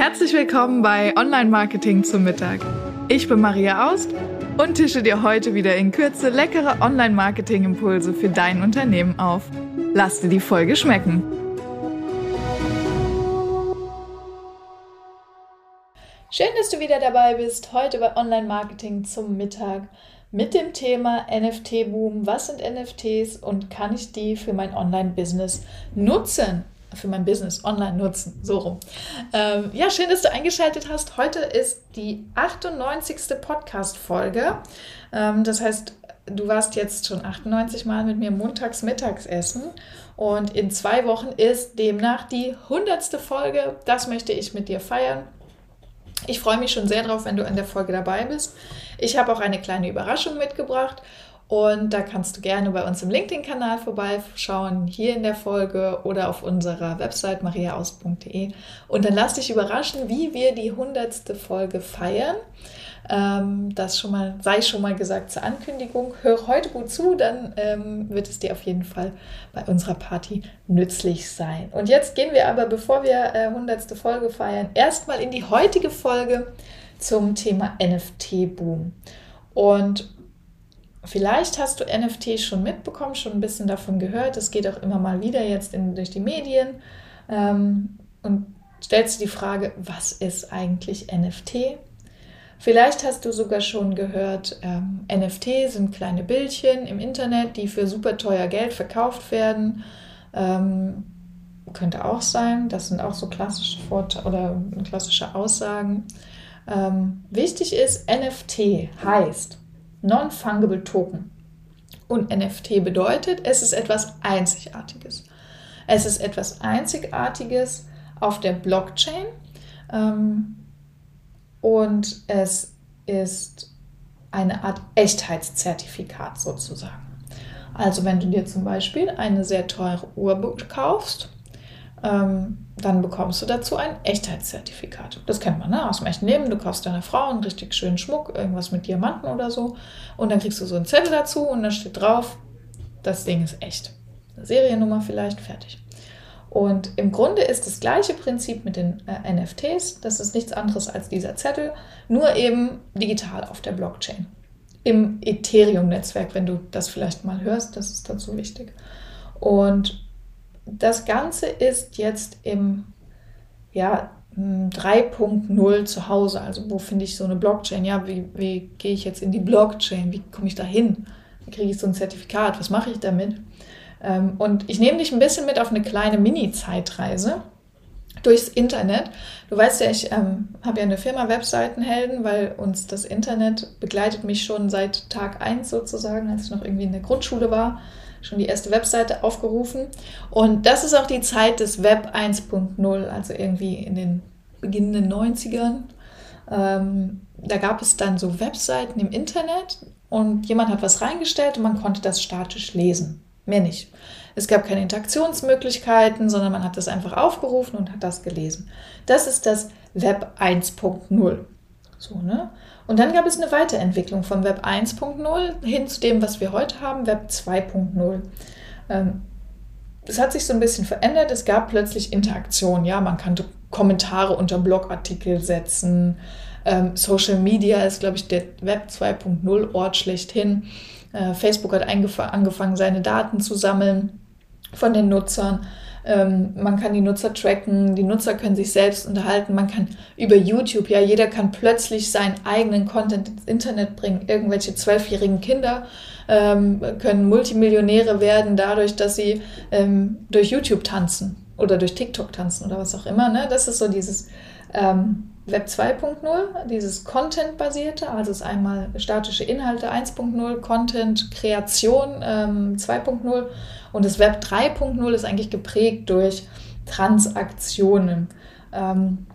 Herzlich willkommen bei Online Marketing zum Mittag. Ich bin Maria Aust und tische dir heute wieder in Kürze leckere Online Marketing Impulse für dein Unternehmen auf. Lass dir die Folge schmecken. Schön, dass du wieder dabei bist, heute bei Online Marketing zum Mittag mit dem Thema NFT-Boom. Was sind NFTs und kann ich die für mein Online-Business nutzen? Für mein Business online nutzen, so rum. Ähm, ja, schön, dass du eingeschaltet hast. Heute ist die 98. Podcast-Folge. Ähm, das heißt, du warst jetzt schon 98 Mal mit mir montags mittags essen und in zwei Wochen ist demnach die 100. Folge. Das möchte ich mit dir feiern. Ich freue mich schon sehr drauf, wenn du an der Folge dabei bist. Ich habe auch eine kleine Überraschung mitgebracht und da kannst du gerne bei uns im LinkedIn-Kanal vorbeischauen, hier in der Folge oder auf unserer Website mariaaus.de. Und dann lass dich überraschen, wie wir die 100. Folge feiern. Ähm, das schon mal, sei schon mal gesagt zur Ankündigung. Hör heute gut zu, dann ähm, wird es dir auf jeden Fall bei unserer Party nützlich sein. Und jetzt gehen wir aber, bevor wir äh, 100. Folge feiern, erstmal in die heutige Folge zum Thema NFT-Boom. Und Vielleicht hast du NFT schon mitbekommen, schon ein bisschen davon gehört. Es geht auch immer mal wieder jetzt in, durch die Medien. Ähm, und stellst du die Frage, was ist eigentlich NFT? Vielleicht hast du sogar schon gehört, ähm, NFT sind kleine Bildchen im Internet, die für super teuer Geld verkauft werden. Ähm, könnte auch sein, das sind auch so klassische Vorteile oder klassische Aussagen. Ähm, wichtig ist, NFT heißt Non-Fungible Token. Und NFT bedeutet, es ist etwas Einzigartiges. Es ist etwas Einzigartiges auf der Blockchain. Ähm, und es ist eine Art Echtheitszertifikat sozusagen. Also wenn du dir zum Beispiel eine sehr teure Uhr kaufst, ähm, dann bekommst du dazu ein Echtheitszertifikat. Das kennt man ne? aus dem echten Leben. Du kaufst deiner Frau einen richtig schönen Schmuck, irgendwas mit Diamanten oder so. Und dann kriegst du so einen Zettel dazu und da steht drauf, das Ding ist echt. Eine Seriennummer vielleicht, fertig. Und im Grunde ist das gleiche Prinzip mit den äh, NFTs. Das ist nichts anderes als dieser Zettel, nur eben digital auf der Blockchain. Im Ethereum-Netzwerk, wenn du das vielleicht mal hörst, das ist dazu wichtig. Und das Ganze ist jetzt im ja, 3.0 zu Hause. Also wo finde ich so eine Blockchain? Ja, wie, wie gehe ich jetzt in die Blockchain? Wie komme ich da hin? Wie kriege ich so ein Zertifikat? Was mache ich damit? Ähm, und ich nehme dich ein bisschen mit auf eine kleine Mini-Zeitreise durchs Internet. Du weißt ja, ich ähm, habe ja eine Firma Webseitenhelden, weil uns das Internet begleitet mich schon seit Tag 1 sozusagen, als ich noch irgendwie in der Grundschule war, schon die erste Webseite aufgerufen. Und das ist auch die Zeit des Web 1.0, also irgendwie in den beginnenden 90ern. Ähm, da gab es dann so Webseiten im Internet und jemand hat was reingestellt und man konnte das statisch lesen. Mehr nicht. Es gab keine Interaktionsmöglichkeiten, sondern man hat das einfach aufgerufen und hat das gelesen. Das ist das Web 1.0. So, ne? Und dann gab es eine Weiterentwicklung von Web 1.0 hin zu dem, was wir heute haben, Web 2.0. Ähm, es hat sich so ein bisschen verändert. Es gab plötzlich Interaktion. Ja, man konnte Kommentare unter Blogartikel setzen. Ähm, Social Media ist, glaube ich, der Web 2.0 Ort schlechthin. Äh, Facebook hat angefangen, seine Daten zu sammeln von den Nutzern. Ähm, man kann die Nutzer tracken, die Nutzer können sich selbst unterhalten, man kann über YouTube, ja, jeder kann plötzlich seinen eigenen Content ins Internet bringen. Irgendwelche zwölfjährigen Kinder ähm, können Multimillionäre werden dadurch, dass sie ähm, durch YouTube tanzen oder durch TikTok tanzen oder was auch immer. Ne? Das ist so dieses ähm, Web 2.0, dieses Content-basierte, also ist einmal statische Inhalte 1.0, Content-Kreation ähm, 2.0 und das Web 3.0 ist eigentlich geprägt durch Transaktionen. Ähm,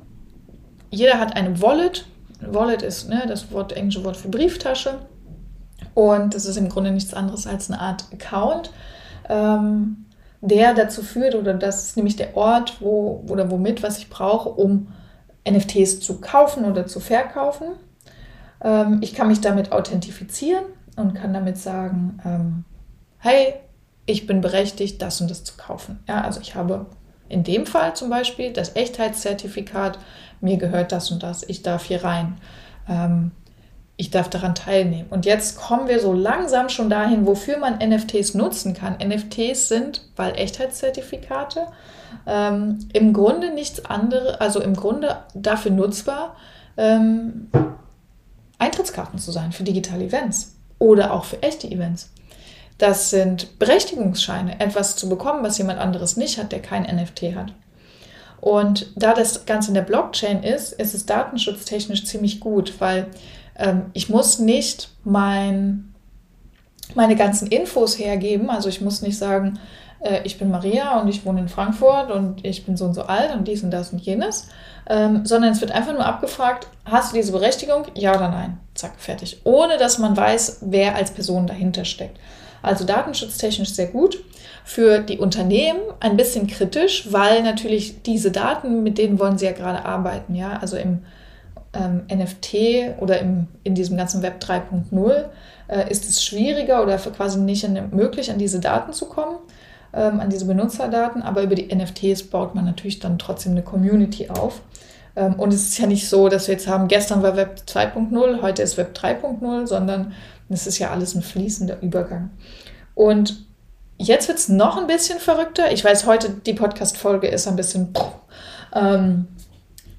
jeder hat eine Wallet. Wallet ist ne, das Wort, englische Wort für Brieftasche. Und das ist im Grunde nichts anderes als eine Art Account, ähm, der dazu führt, oder das ist nämlich der Ort, wo oder womit, was ich brauche, um NFTs zu kaufen oder zu verkaufen. Ähm, ich kann mich damit authentifizieren und kann damit sagen, ähm, hey, ich bin berechtigt, das und das zu kaufen. Ja, also ich habe In dem Fall zum Beispiel das Echtheitszertifikat, mir gehört das und das, ich darf hier rein. Ähm, ich darf daran teilnehmen. Und jetzt kommen wir so langsam schon dahin, wofür man NFTs nutzen kann. NFTs sind, weil Echtheitszertifikate, ähm, im Grunde nichts anderes, also im Grunde dafür nutzbar, ähm, Eintrittskarten zu sein für digitale Events oder auch für echte Events. Das sind Berechtigungsscheine, etwas zu bekommen, was jemand anderes nicht hat, der kein NFT hat. Und da das Ganze in der Blockchain ist, ist es datenschutztechnisch ziemlich gut, weil ähm, ich muss nicht mein, meine ganzen Infos hergeben. Also ich muss nicht sagen, äh, ich bin Maria und ich wohne in Frankfurt und ich bin so und so alt und dies und das und jenes, ähm, sondern es wird einfach nur abgefragt, hast du diese Berechtigung? Ja oder nein? Zack, fertig. Ohne dass man weiß, wer als Person dahinter steckt. Also datenschutztechnisch sehr gut. Für die Unternehmen ein bisschen kritisch, weil natürlich diese Daten, mit denen wollen sie ja gerade arbeiten. Ja, also im ähm, NFT oder im, in diesem ganzen Web 3.0 äh, ist es schwieriger oder quasi nicht möglich, an diese Daten zu kommen, ähm, an diese Benutzerdaten. Aber über die NFTs baut man natürlich dann trotzdem eine Community auf. Ähm, und es ist ja nicht so, dass wir jetzt haben, gestern war Web 2.0, heute ist Web 3.0, sondern es ist ja alles ein fließender Übergang. Und jetzt wird es noch ein bisschen verrückter. Ich weiß, heute die Podcast-Folge ist ein bisschen. Ähm,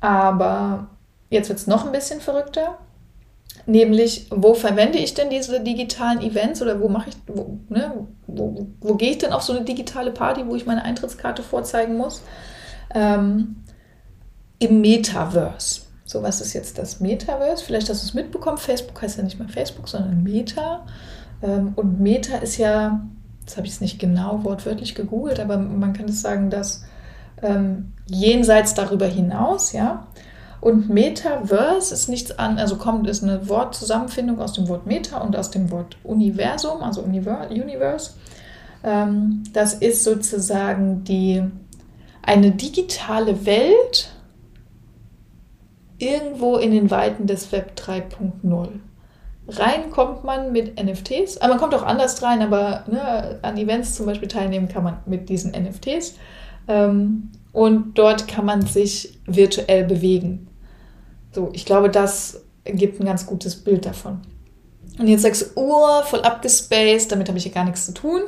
aber jetzt wird es noch ein bisschen verrückter. Nämlich, wo verwende ich denn diese digitalen Events oder wo mache ich, wo, ne, wo, wo gehe ich denn auf so eine digitale Party, wo ich meine Eintrittskarte vorzeigen muss? Ähm, Im Metaverse. So, was ist jetzt das Metaverse? Vielleicht hast du es mitbekommen. Facebook heißt ja nicht mehr Facebook, sondern Meta. Ähm, und Meta ist ja, das habe ich es nicht genau wortwörtlich gegoogelt, aber man kann es sagen, dass ähm, jenseits darüber hinaus, ja, und Metaverse ist nichts an, also kommt, ist eine Wortzusammenfindung aus dem Wort Meta und aus dem Wort Universum, also Universe. Ähm, das ist sozusagen die, eine digitale Welt irgendwo in den Weiten des Web 3.0. Rein kommt man mit NFTs, aber man kommt auch anders rein, aber ne, an Events zum Beispiel teilnehmen kann man mit diesen NFTs. Ähm, und dort kann man sich virtuell bewegen. So, ich glaube, das gibt ein ganz gutes Bild davon. Und jetzt sagst du, oh, voll abgespaced, damit habe ich ja gar nichts zu tun.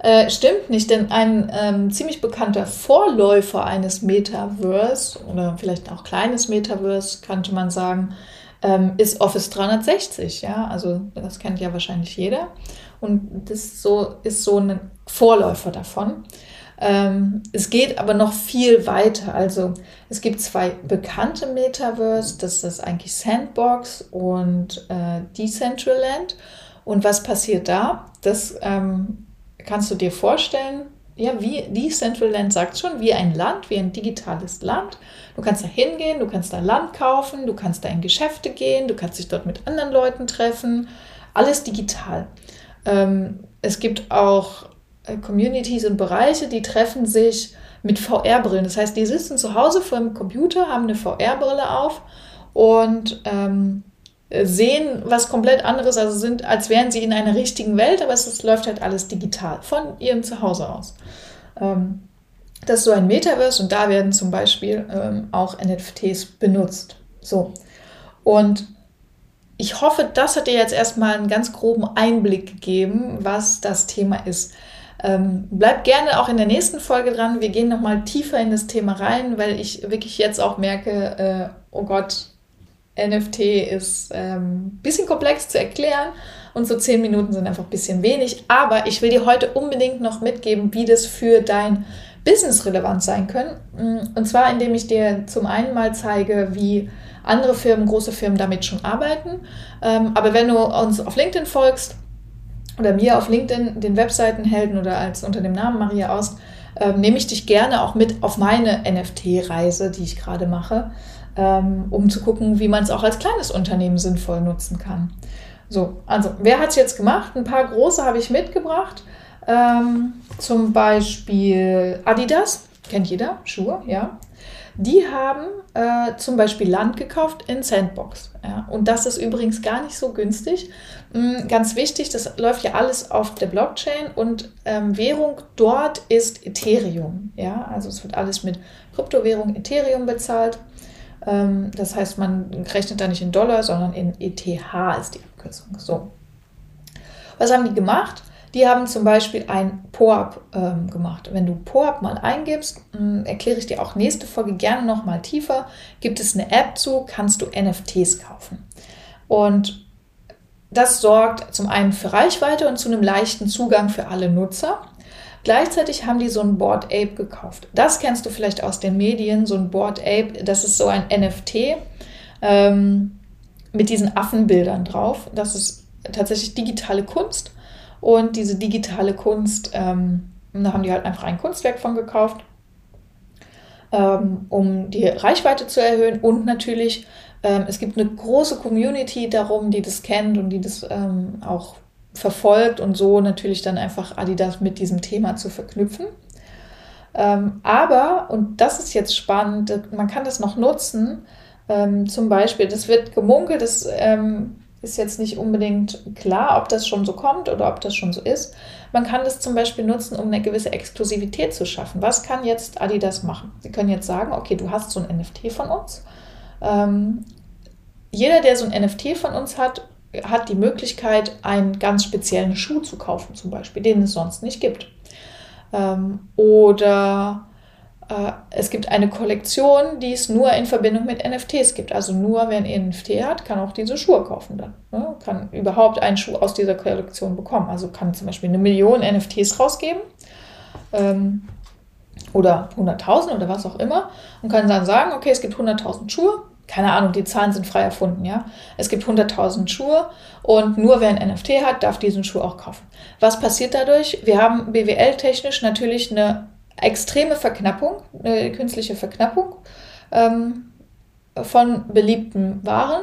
Äh, stimmt nicht, denn ein ähm, ziemlich bekannter Vorläufer eines Metaverse oder vielleicht auch kleines Metaverse, könnte man sagen, ähm, ist Office 360. Ja, also das kennt ja wahrscheinlich jeder. Und das so, ist so ein Vorläufer davon. Ähm, es geht aber noch viel weiter. Also es gibt zwei bekannte Metaverse, das ist eigentlich Sandbox und äh, Decentraland. Und was passiert da? Das ähm, kannst du dir vorstellen. Ja, wie Decentraland sagt schon, wie ein Land, wie ein digitales Land. Du kannst da hingehen, du kannst da Land kaufen, du kannst da in Geschäfte gehen, du kannst dich dort mit anderen Leuten treffen. Alles digital. Ähm, es gibt auch Communities und Bereiche, die treffen sich mit VR-Brillen. Das heißt, die sitzen zu Hause vor dem Computer, haben eine VR-Brille auf und ähm, sehen was komplett anderes, also sind, als wären sie in einer richtigen Welt, aber es, es läuft halt alles digital von ihrem Zuhause aus. Ähm, das ist so ein Metaverse und da werden zum Beispiel ähm, auch NFTs benutzt. So. Und ich hoffe, das hat dir jetzt erstmal einen ganz groben Einblick gegeben, was das Thema ist. Ähm, bleibt gerne auch in der nächsten Folge dran. Wir gehen nochmal tiefer in das Thema rein, weil ich wirklich jetzt auch merke, äh, oh Gott, NFT ist ein ähm, bisschen komplex zu erklären und so zehn Minuten sind einfach ein bisschen wenig. Aber ich will dir heute unbedingt noch mitgeben, wie das für dein Business relevant sein kann. Mm, und zwar, indem ich dir zum einen mal zeige, wie andere Firmen, große Firmen damit schon arbeiten. Ähm, aber wenn du uns auf LinkedIn folgst, oder mir auf LinkedIn den Webseitenhelden oder als unter dem Namen Maria Aust, ähm, nehme ich dich gerne auch mit auf meine NFT-Reise, die ich gerade mache, ähm, um zu gucken, wie man es auch als kleines Unternehmen sinnvoll nutzen kann. So, also wer hat es jetzt gemacht? Ein paar große habe ich mitgebracht. Ähm, zum Beispiel Adidas, kennt jeder, Schuhe, ja. Die haben äh, zum Beispiel Land gekauft in Sandbox. Ja? Und das ist übrigens gar nicht so günstig. Mhm, ganz wichtig, das läuft ja alles auf der Blockchain und ähm, Währung dort ist Ethereum. Ja? Also es wird alles mit Kryptowährung Ethereum bezahlt. Ähm, das heißt, man rechnet da nicht in Dollar, sondern in ETH ist die Abkürzung. So. Was haben die gemacht? Die haben zum Beispiel ein POAP ähm, gemacht. Wenn du POAP mal eingibst, äh, erkläre ich dir auch nächste Folge gerne noch mal tiefer, gibt es eine App zu, kannst du NFTs kaufen. Und das sorgt zum einen für Reichweite und zu einem leichten Zugang für alle Nutzer. Gleichzeitig haben die so ein Board Ape gekauft. Das kennst du vielleicht aus den Medien, so ein Board Ape, das ist so ein NFT ähm, mit diesen Affenbildern drauf. Das ist tatsächlich digitale Kunst und diese digitale Kunst, ähm, da haben die halt einfach ein Kunstwerk von gekauft, ähm, um die Reichweite zu erhöhen. Und natürlich, ähm, es gibt eine große Community darum, die das kennt und die das ähm, auch verfolgt und so natürlich dann einfach Adidas mit diesem Thema zu verknüpfen. Ähm, aber, und das ist jetzt spannend, man kann das noch nutzen, ähm, zum Beispiel, das wird gemunkelt, das ähm, ist jetzt nicht unbedingt klar, ob das schon so kommt oder ob das schon so ist. Man kann das zum Beispiel nutzen, um eine gewisse Exklusivität zu schaffen. Was kann jetzt Adidas machen? Sie können jetzt sagen, okay, du hast so ein NFT von uns. Ähm, jeder, der so ein NFT von uns hat, hat die Möglichkeit, einen ganz speziellen Schuh zu kaufen, zum Beispiel, den es sonst nicht gibt. Ähm, oder äh, es gibt eine Kollektion, die es nur in Verbindung mit NFTs gibt. Also nur wer ein NFT hat, kann auch diese Schuhe kaufen dann. Ne? Kann überhaupt einen Schuh aus dieser Kollektion bekommen. Also kann zum Beispiel eine Million NFTs rausgeben. Ähm, oder 100.000 oder was auch immer. Und kann dann sagen, okay, es gibt 100.000 Schuhe. Keine Ahnung, die Zahlen sind frei erfunden, ja. Es gibt 100.000 Schuhe und nur wer ein NFT hat, darf diesen Schuh auch kaufen. Was passiert dadurch? Wir haben BWL-technisch natürlich eine extreme Verknappung, eine künstliche Verknappung ähm, von beliebten Waren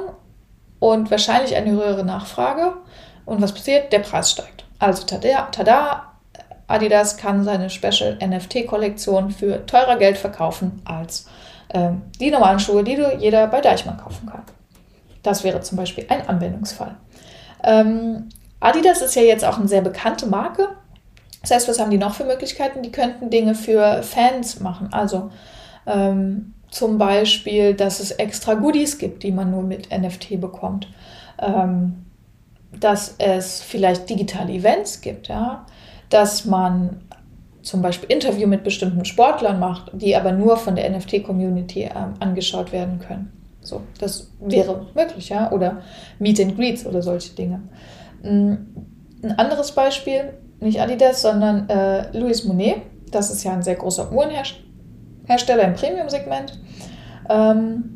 und wahrscheinlich eine höhere Nachfrage. Und was passiert? Der Preis steigt. Also tada, tada Adidas kann seine Special NFT-Kollektion für teurer Geld verkaufen als die normalen Schuhe, die du jeder bei Deichmann kaufen kann. Das wäre zum Beispiel ein Anwendungsfall. Ähm, Adidas ist ja jetzt auch eine sehr bekannte Marke das heißt, was haben die noch für Möglichkeiten? Die könnten Dinge für Fans machen. Also ähm, zum Beispiel, dass es extra Goodies gibt, die man nur mit NFT bekommt. Ähm, dass es vielleicht digitale Events gibt, ja? dass man zum Beispiel Interview mit bestimmten Sportlern macht, die aber nur von der NFT-Community ähm, angeschaut werden können. So, das wäre möglich, ja, oder Meet and Greets oder solche Dinge. Ein anderes Beispiel nicht Adidas, sondern äh, Louis Monet. Das ist ja ein sehr großer Uhrenhersteller im Premium-Segment. Ähm,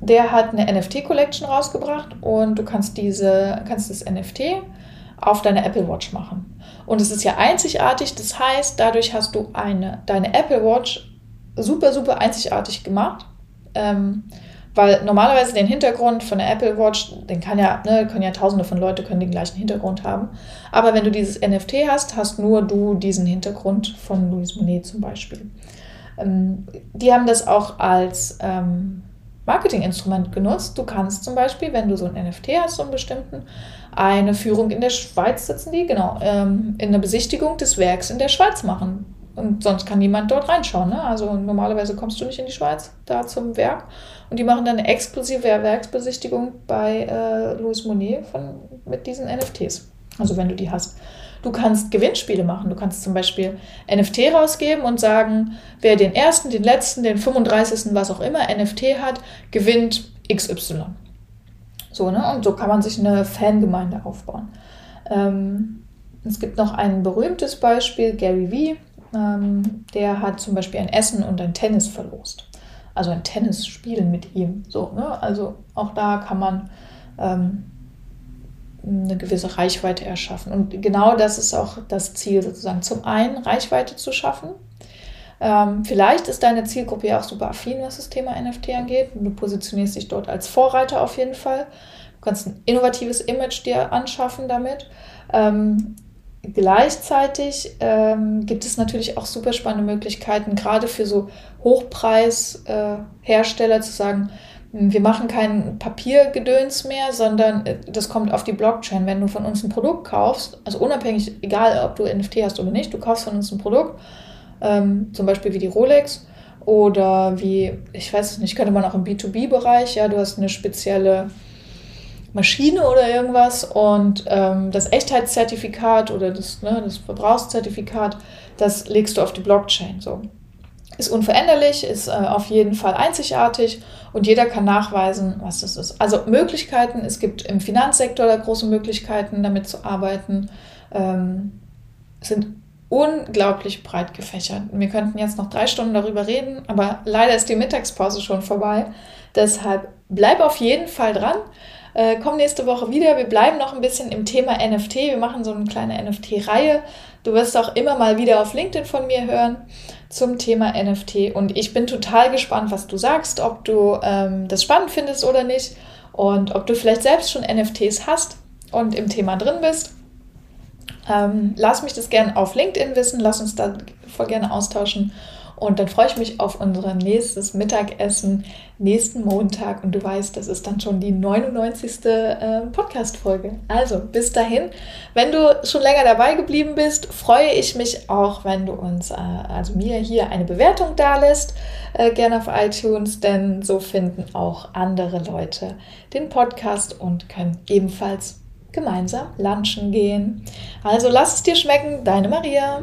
der hat eine NFT-Collection rausgebracht und du kannst diese, kannst das NFT auf deine Apple Watch machen. Und es ist ja einzigartig, das heißt, dadurch hast du eine, deine Apple Watch super, super einzigartig gemacht. Ähm, weil normalerweise den Hintergrund von der Apple Watch, den kann ja, ne, können ja tausende von Leuten können den gleichen Hintergrund haben. Aber wenn du dieses NFT hast, hast nur du diesen Hintergrund von Louis Monet zum Beispiel. Ähm, die haben das auch als ähm, Marketinginstrument genutzt. Du kannst zum Beispiel, wenn du so ein NFT hast, so einen bestimmten, eine Führung in der Schweiz sitzen die, genau, ähm, in der Besichtigung des Werks in der Schweiz machen. Und sonst kann niemand dort reinschauen. Ne? Also normalerweise kommst du nicht in die Schweiz da zum Werk. Und die machen dann eine exklusive Werksbesichtigung bei äh, Louis Monet von, mit diesen NFTs. Also wenn du die hast. Du kannst Gewinnspiele machen. Du kannst zum Beispiel NFT rausgeben und sagen, wer den ersten, den letzten, den 35., was auch immer NFT hat, gewinnt XY. So, ne? Und so kann man sich eine Fangemeinde aufbauen. Ähm, es gibt noch ein berühmtes Beispiel, Gary Vee ähm, der hat zum Beispiel ein Essen und ein Tennis verlost. Also ein Tennisspiel mit ihm. So, ne? Also auch da kann man ähm, eine gewisse Reichweite erschaffen. Und genau das ist auch das Ziel sozusagen. Zum einen Reichweite zu schaffen. Ähm, vielleicht ist deine Zielgruppe ja auch super affin, was das Thema NFT angeht. Du positionierst dich dort als Vorreiter auf jeden Fall. Du kannst ein innovatives Image dir anschaffen damit. Ähm, gleichzeitig ähm, gibt es natürlich auch super spannende Möglichkeiten, gerade für so Hochpreishersteller äh, zu sagen, wir machen kein Papiergedöns mehr, sondern äh, das kommt auf die Blockchain. Wenn du von uns ein Produkt kaufst, also unabhängig, egal ob du NFT hast oder nicht, du kaufst von uns ein Produkt, ähm, zum Beispiel wie die Rolex oder wie, ich weiß nicht, könnte man auch im B2B-Bereich, ja, du hast eine spezielle Maschine oder irgendwas und ähm, das Echtheitszertifikat oder das, ne, das Verbrauchszertifikat, das legst du auf die Blockchain. So. Ist unveränderlich, ist äh, auf jeden Fall einzigartig und jeder kann nachweisen, was das ist. Also Möglichkeiten, es gibt im Finanzsektor da große Möglichkeiten, damit zu arbeiten, ähm, sind unglaublich breit gefächert. Wir könnten jetzt noch drei Stunden darüber reden, aber leider ist die Mittagspause schon vorbei. Deshalb bleib auf jeden Fall dran. Äh, komm nächste Woche wieder. Wir bleiben noch ein bisschen im Thema NFT. Wir machen so eine kleine NFT-Reihe. Du wirst auch immer mal wieder auf LinkedIn von mir hören zum Thema NFT. Und ich bin total gespannt, was du sagst, ob du ähm, das spannend findest oder nicht und ob du vielleicht selbst schon NFTs hast und im Thema drin bist. Ähm, lass mich das gerne auf LinkedIn wissen, lass uns da voll gerne austauschen. Und dann freue ich mich auf unser nächstes Mittagessen nächsten Montag. Und du weißt, das ist dann schon die 99. Äh, Podcast-Folge. Also bis dahin, wenn du schon länger dabei geblieben bist, freue ich mich auch, wenn du uns, äh, also mir hier eine Bewertung da lässt, äh, gerne auf iTunes, denn so finden auch andere Leute den Podcast und können ebenfalls gemeinsam lunchen gehen. Also lass es dir schmecken, deine Maria.